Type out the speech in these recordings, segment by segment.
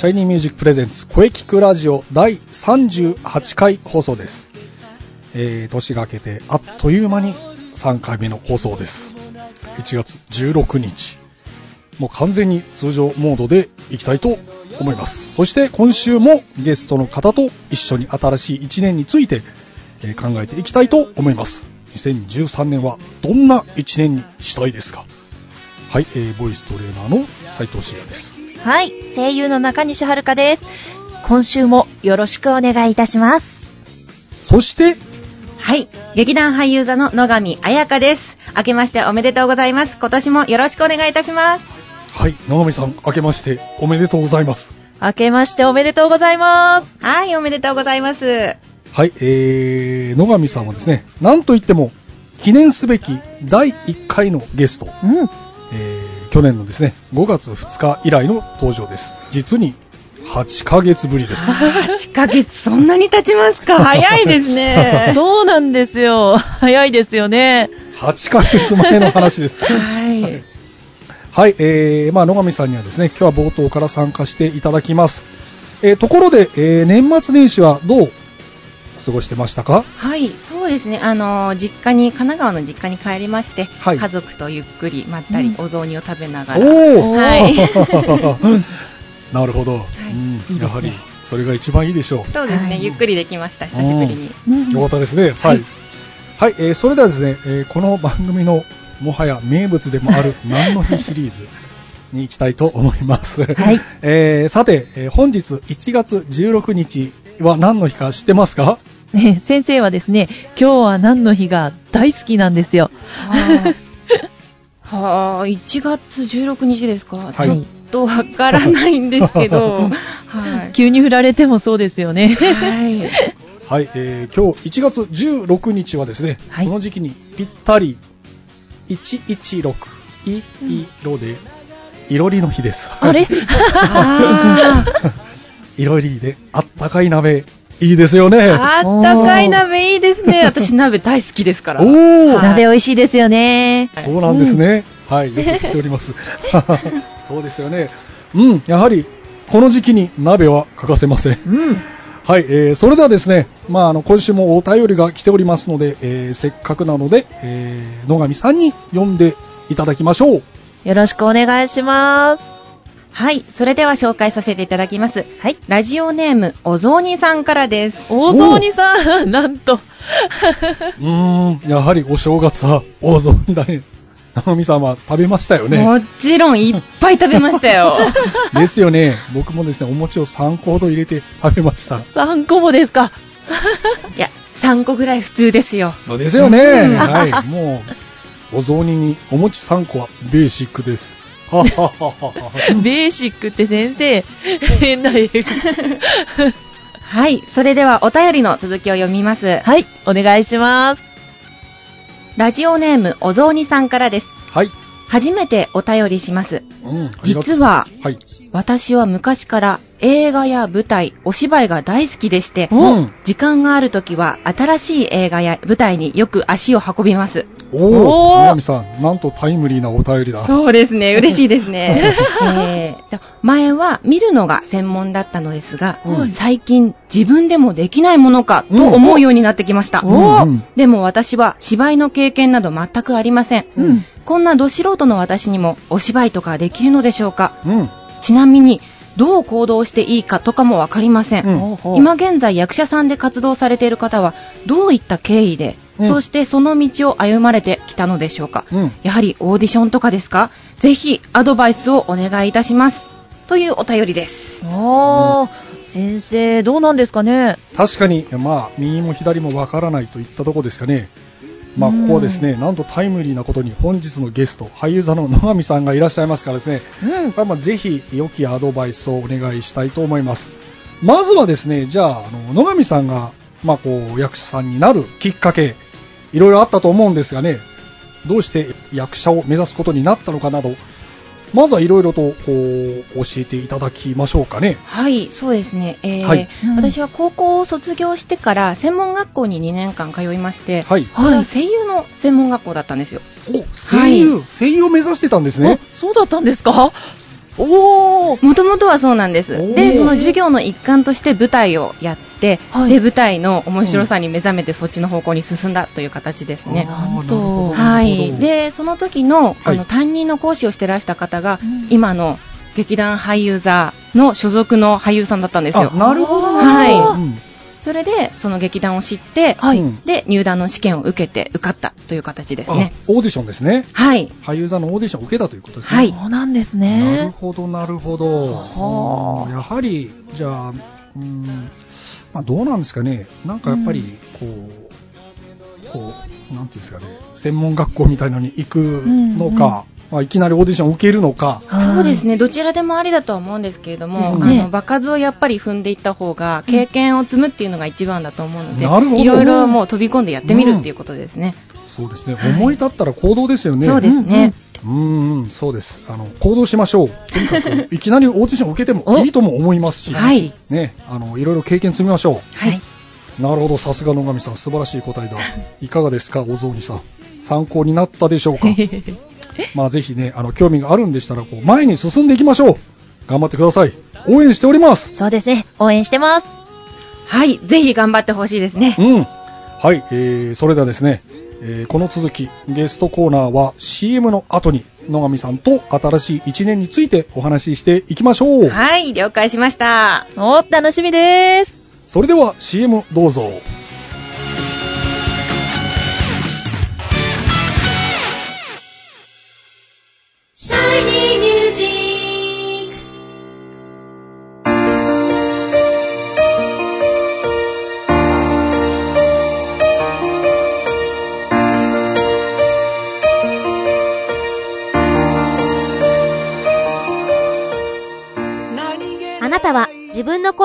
シャイニーミュージック presents 声キクラジオ第38回放送です。えー、年が明けてあっという間に3回目の放送です。1月16日。もう完全に通常モードでいきたいと思います。そして今週もゲストの方と一緒に新しい1年について、考えていきたいと思います。2013年はどんな1年にしたいですか？はい、えー、ボイストレーナーの斉藤慎也です。はい、声優の中西遥です。今週もよろしくお願いいたします。そして、はい。劇団俳優座の野上彩香です。明けましておめでとうございます。今年もよろしくお願いいたします。はい、野上さん、明けましておめでとうございます。明けましておめでとうございます。はい、おめでとうございます。はい、えー、野上さんはですね、なんといっても、記念すべき第1回のゲスト、うん。えー、去年のですね、5月2日以来の登場です。実に8ヶ月ぶりです。8ヶ月、そんなに経ちますか？早いですね。そうなんですよ。早いですよね。8ヶ月前の話です。はい。はい、えー、まあ野上さんにはですね、今日は冒頭から参加していただきます。えー、ところで、えー、年末年始はどう過ごしてましたか？はい、そうですね。あのー、実家に、神奈川の実家に帰りまして、はい家族とゆっくりまったり、お雑煮を食べながおら。おはい。なるほど、いうんいやはりそれが一番いいでしょう。そうですね、はいゆっくりできました、久しぶりに。よかったですね。はい。はい、えーそれではですね、えーこの番組のもはや名物でもある 何の日シリーズに行きたいと思います。はい。えーさて、えー本日1月16日は何の日か知ってますか？ね、先生はですね、今日は何の日が大好きなんですよ。はあ、1月16日ですか、はいちょっとわからないんですけど、はい。急に振られてもそうですよね。はい。はい、えー今日1月16日はですね、はいこの時期にぴったり116い色で、いろりの日です。あれ？あいろりであったかい鍋、いいですよね。ーあったかい鍋いいですね。私鍋大好きですから。おーはい鍋美味しいですよね。そうなんですね。はい、よく知っております。そうですよね。うん、やはり、この時期に鍋は欠かせません。うん。はい、えー、それではですね、まあ、あの、今週もお便りが来ておりますので、えー、せっかくなので、えー、野上さんに読んでいただきましょう。よろしくお願いします。はい。それでは紹介させていただきます。はい。ラジオネーム、お雑煮さんからです。大雑煮さん、なんと。うーん、やはりお正月は大雑煮だね。野上さんは食べましたよね。もちろんいっぱい食べましたよ。ですよね。僕もですね、お餅を3個ほど入れて食べました。3個もですか？いや、3個ぐらい普通ですよ。そうですよね。うんはい。もう、お雑煮にお餅3個はベーシックです。ベーシックって先生、変な英語。はい。それではお便りの続きを読みます。はい、お願いします。ラジオネーム、お雑煮さんからです。はい。初めてお便りします。うん。実は、はい。私は昔から映画や舞台、お芝居が大好きでして、うん。時間がある時は新しい映画や舞台によく足を運びます。おお南さん、なんとタイムリーなお便りだ。そうですね、嬉しいですね。えー前は見るのが専門だったのですが、うん最近自分でもできないものかと思うようになってきました。うんうんでも私は芝居の経験など全くありません。うんこんなど素人の私にもお芝居とかできるのでしょうか？うん。ちなみに、どう行動していいかとかもわかりません。うん今現在役者さんで活動されている方は、どういった経緯で、うんそしてその道を歩まれてきたのでしょうか、うんやはりオーディションとかですか？ぜひアドバイスをお願いいたします。というお便りです。あー、先生、どうなんですかね？確かに、まあ、右も左もわからないといったとこですかね。まあ、ここはですね、なんとタイムリーなことに本日のゲスト、俳優座の野上さんがいらっしゃいますからですね、うん。まあ、ぜひ良きアドバイスをお願いしたいと思います。まずはですね、じゃあ、あの野上さんが、まあ、こう、役者さんになるきっかけ、いろいろあったと思うんですがね、どうして役者を目指すことになったのかなど、まずはいろいろと、こう、教えていただきましょうかね。はい、そうですね。えーはいうん私は高校を卒業してから専門学校に2年間通いまして、はい。それは声優の専門学校だったんですよ。お、声優、声優を目指してたんですね。あそうだったんですか？もともとはそうなんです。で、その授業の一環として舞台をやって、はい。で、舞台の面白さに目覚めてそっちの方向に進んだという形ですね。あーなんはい。、で、その時の、はい。あの、担任の講師をしてらした方が、うん。今の劇団俳優座の所属の俳優さんだったんですよ。あ、。なるほど、はいそれで、その劇団を知って、はいうんで、入団の試験を受けて受かったという形ですね。あオーディションですね。はい。俳優座のオーディションを受けたということですね。はいそうなんですなるね。ほど、なるほど。はあやはり、じゃあ、うん、まあ、どうなんですかね。なんかやっぱり、こう、こう、なんていうんですかね、専門学校みたいのに行くのか、まあ、いきなりオーディションを受けるのか、そうですね。どちらでもありだとは思うんですけれども、ですあねの、場数をやっぱり踏んでいった方が、経験を積むっていうのが一番だと思うので、なるほどいろいろもう飛び込んでやってみるっていうことですね。そうですね、はい思い立ったら行動ですよね。そうですね。うんうん、そうです。あの、行動しましょう。とにかく、いきなりオーディションを受けてもいいとも思いますし、はいね、あの、いろいろ経験積みましょはい。う。なるほど、さすが野上さん、素晴らしい答えだ。いかがですか、お雑煮さん。参考になったでしょうか？まあ、ぜひね、あの、興味があるんでしたら、こう、前に進んでいきましょう。頑張ってください。応援しております。そうですね。応援してます。はい。ぜひ頑張ってほしいですね。うん。はい、えー、それではですね、えーこの続き、ゲストコーナーは CM の後に野上さんと新しい1年についてお話ししていきましょう。はい。了解しました。お、楽しみです。それでは CM どうぞ。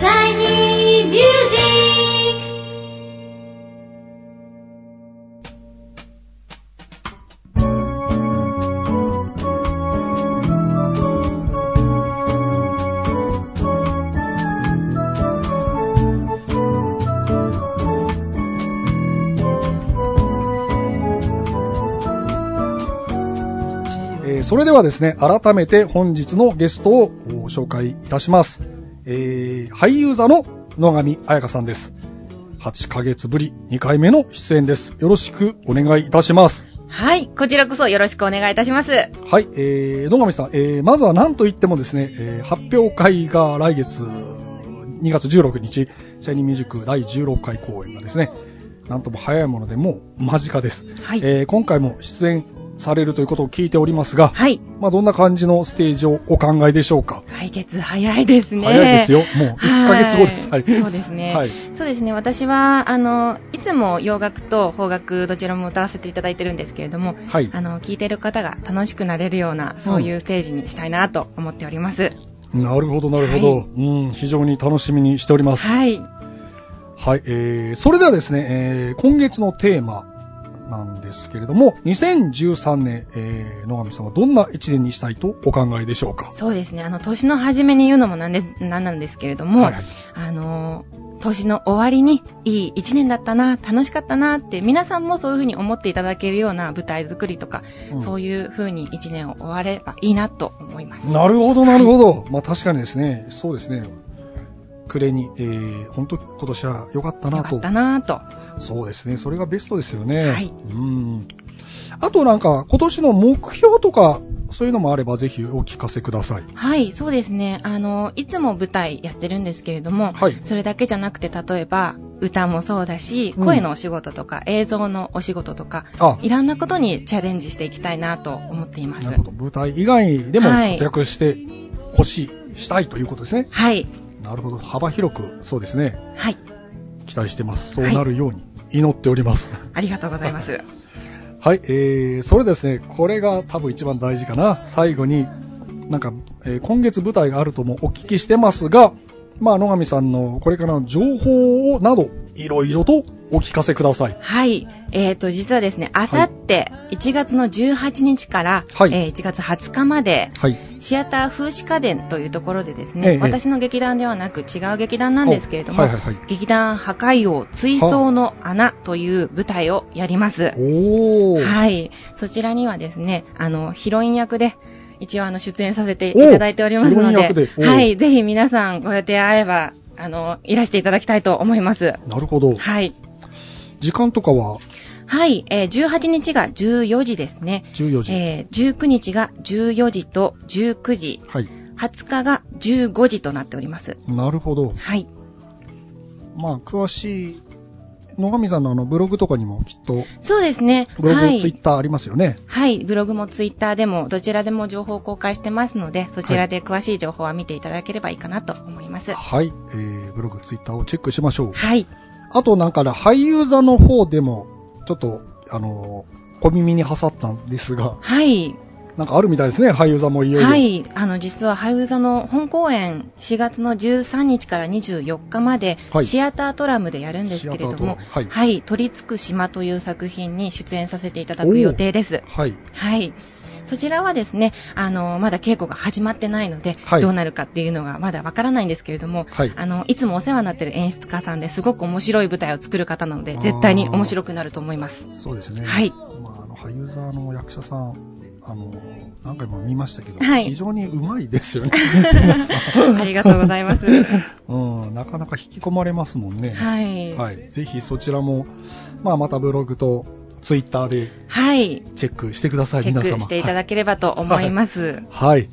シャイニーミュージックえーそれではですね、改めて本日のゲストをご紹介いたします。えー俳優座の野上彩香さんです。8ヶ月ぶり2回目の出演です。よろしくお願いいたします。はい。こちらこそよろしくお願いいたします。はい、えー、野上さん、えー、まずは何と言ってもですね、えー発表会が来月2月16日、シャイニーミュージック第16回公演がですね、なんとも早いものでもう間近です。はい。えー今回も出演されるということを聞いておりますが、はい。まあ、どんな感じのステージをお考えでしょうか？来月早いですね。早いですよ。もう 1ヶ月後です。はいはい。そうですね。はい。そうですね。私は、あの、いつも洋楽と邦楽どちらも歌わせていただいてるんですけれども、はい。あの、聴いてる方が楽しくなれるような、そういうステージにしたいなと思っております。なるほど、なるほど、はいうん、非常に楽しみにしております。はい。はい、えー、それではですね、えー、今月のテーマなんですけれども、2013年、えー、野上さんはどんな一年にしたいとお考えでしょうか？そうですね。あの、年の初めに言うのもなんで、なんなんですけれども、はいはいあの、年の終わりにいい一年だったな、楽しかったなって、皆さんもそういうふうに思っていただけるような舞台作りとか、うんそういうふうに一年を終わればいいなと思います。なるほど、なるほど。まあ確かにですね、そうですね。暮れに、えー、本当今年は良かったなとよかっ。たなと。そうですね。それがベストですよね。はいうん。あとなんか、今年の目標とか、そういうのもあればぜひお聞かせください。はい、そうですね。あの、いつも舞台やってるんですけれども、はいそれだけじゃなくて、例えば、歌もそうだし、うん声のお仕事とか、映像のお仕事とか、あ、いろんなことにチャレンジしていきたいなと思っています。なるほど。舞台以外でもはい活躍してほしい、したいということですね。はい。なるほど。幅広く、そうですね。はい。期待してます。そうなるように祈っております。ありがとうございます。はい、えー、それですね、これが多分一番大事かな。最後に、なんか、えー今月舞台があるともお聞きしてますが、まあ、野上さんのこれからの情報をなど、いろいろとお聞かせください。はい。えっ、と、実はですね、あさって、1月の18日から、はいえー1月20日まで、はい。シアター風刺家電というところでですね、ええ私の劇団ではなく違う劇団なんですけれども、はいはいはい劇団破壊王追走の穴という舞台をやります。はい。そちらにはですね、あの、ヒロイン役で、一応あの、出演させていただいておりますのでで、おはい。ぜひ皆さんご予定合えば、あの、いらしていただきたいと思います。なるほど。はい。時間とかは？はい。えー18日が14時ですね。14時。えー19日が14時と19時。はい。20日が15時となっております。なるほど。はい。まあ、詳しい、野上さんのあの、ブログとかにもきっと、そうですね。ブログ、はい。ツイッターありますよね。はい。ブログもツイッターでもどちらでも情報を公開してますので、そちらで詳しい情報は見ていただければいいかなと思います。はい。えー、ブログ、ツイッターをチェックしましょう。はい。あとなんかね、俳優座の方でも、ちょっと、あのー小耳に挟ったんですが、はい。なんかあるみたいですね、俳優座もいよいよ。はい。あの、実は、俳優座の本公演、4月の13日から24日まで、はいシアタートラムでやるんですけれども、はいはい。取り付く島という作品に出演させていただく予定です。はい。はい。そちらはですね、あの、まだ稽古が始まってないので、はいどうなるかっていうのがまだわからないんですけれども、はいあの、いつもお世話になってる演出家さんですごく面白い舞台を作る方なので、絶対に面白くなると思います。そうですね。はい。まあ、あの、俳優座の役者さん、あの、何回も見ましたけど、はい非常にうまいですよね。ありがとうございます。うん、なかなか引き込まれますもんね。はい。はい。ぜひそちらも、まあ、またブログとツイッターではい。チェックしてください、チェッ皆様。クしていただければと思います。はい。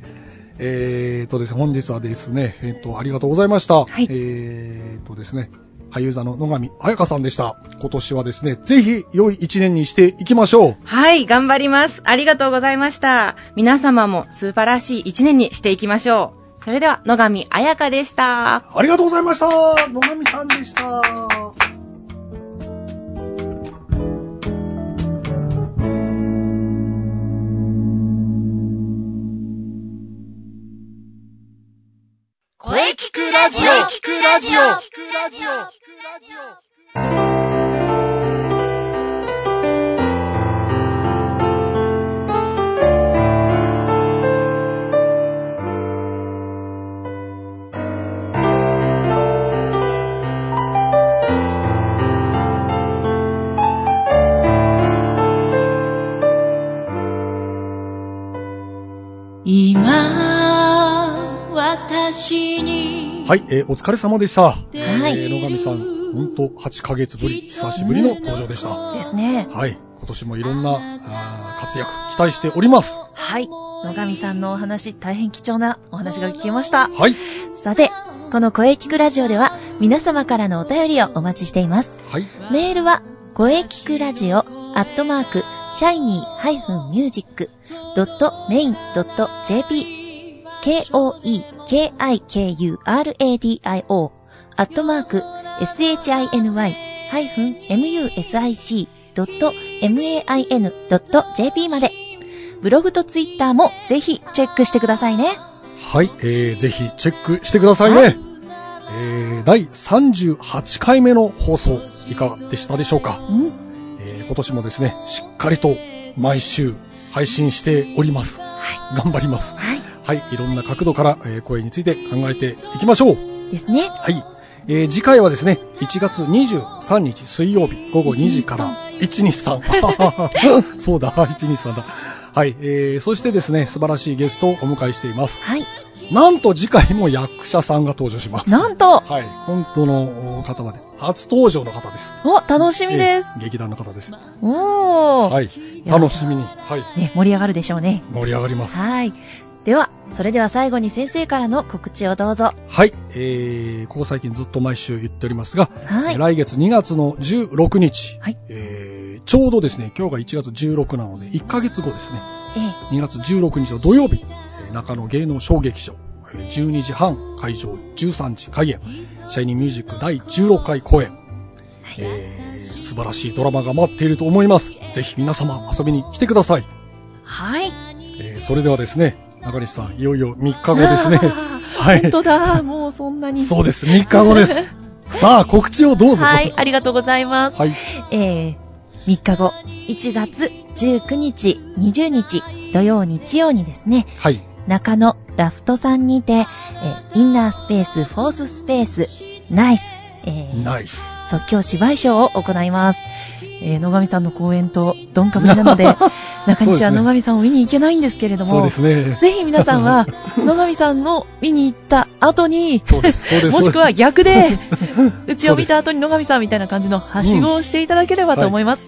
えーとですね、本日はですね、えっ、と、ありがとうございました。はいえーとですね、俳優座の野上彩香さんでした。今年はですね、ぜひ良い一年にしていきましょう。はい、頑張ります。ありがとうございました。皆様も素晴らしい一年にしていきましょう。それでは、野上彩香でした。ありがとうございました野上さんでした声聞くラジオ聞くラジオ聞くラジオ今、私に。はい、えーお疲れ様でした。はいえー野上さん、ほんと8ヶ月ぶり、久しぶりの登場でした。ですね。はい、今年もいろんな活躍期待しております。はい。野上さんのお話、大変貴重なお話が聞けました。はい、さて、この声聞くラジオでは皆様からのお便りをお待ちしています。はい、メールは、声聞くラジオアットマーク、シャイニー -music.main.jp k-o-e-k-i-k-u-r-a-d-i-o アットマーク、shiny-music.main.jp まで。ブログとツイッターもぜひチェックしてくださいね。はい、えー、ぜひチェックしてくださいね。はいえー、第38回目の放送、いかがでしたでしょうか、うん。えー、今年もですね、しっかりと毎週配信しております。は頑張ります。い。はい。はい、いろんな角度から、えー声について考えていきましょう。ですね。はい。えー次回はですね、1月23日水曜日午後2時から、123。そうだ、123だ。はい、えー、そしてですね、素晴らしいゲストをお迎えしています。はい。なんと次回も役者さんが登場します。なんと、はい、本当の方まで、初登場の方です。お、楽しみです。えー劇団の方です。おー。はい、楽しみに、はい、ね、盛り上がるでしょうね。盛り上がります。はい。では、それでは最後に先生からの告知をどうぞ。はい、えー、ここ最近ずっと毎週言っておりますが、はい。えー来月2月の16日、はい。えーちょうどですね、今日が1月16なので、1ヶ月後ですね、え2月16日の土曜日、えー中野芸能小劇場、えー12時半会場、13時開演、シャイニーミュージック第16回公演、えー素晴らしいドラマが待っていると思います。ぜひ皆様遊びに来てください。はい。えーそれではですね、中西さん、いよいよ3日後ですね。はい。本当だ、もうそんなに。そうです、3日後です。さあ、告知をどうぞ。はい、ありがとうございます。はい。えー、3日後、1月19日、20日、土曜日曜にですね、はい。中野ラフトさんにて、えーインナースペース、フォーススペース、ナイス、えー。即興芝居ショーを行います。えー野上さんの公演とドンかぶりなので、中西は野上さんを見に行けないんですけれども、ね。ぜひ皆さんは、野上さんの見に行った後に。もしくは逆で、うちを見た後に野上さんみたいな感じのはしごをしていただければと思います。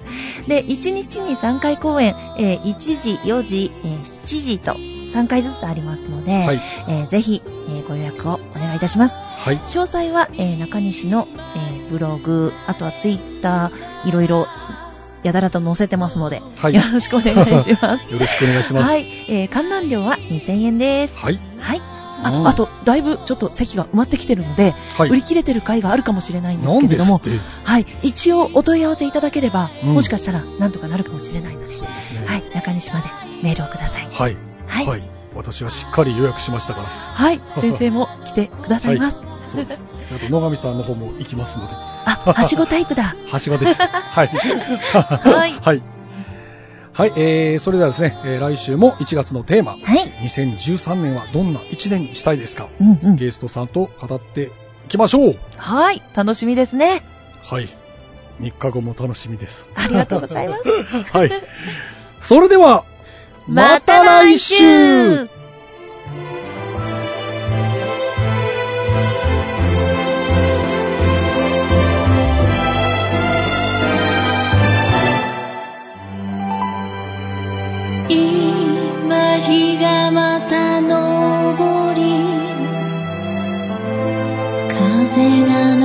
で、1日に3回公演、えー1時、4時、えー7時と3回ずつありますので、はい。えーぜひ、えーご予約をお願いいたします。はい。詳細は、えー中西の、えーブログ、あとはツイッター、いろいろ、やだらと載せてますので、はい。よろしくお願いします。よろしくお願いします。はい、えー観覧料は2000円です。はい。はい。うんああと、だいぶちょっと席が埋まってきてるので、はい。売り切れてる回があるかもしれないんですけれども。はい、一応お問い合わせいただければ、うんもしかしたらなんとかなるかもしれないので、ですね。はい、中西までメールをください。はい。はい。はい。私はしっかり予約しましたから。はい、先生も来てくださいます。そうです。じゃあ、あと野上さんの方も行きますので。あ、はしごタイプだ。はしごです。はい。はい はい。はい、えー、それではですね、えー来週も1月のテーマ、はい。2013年はどんな1年にしたいですか、うんうん。ゲストさんと語っていきましょう。はい、楽しみですね。はい。3日後も楽しみです。ありがとうございます。はい。それでは、また来週。今日がまた昇り風が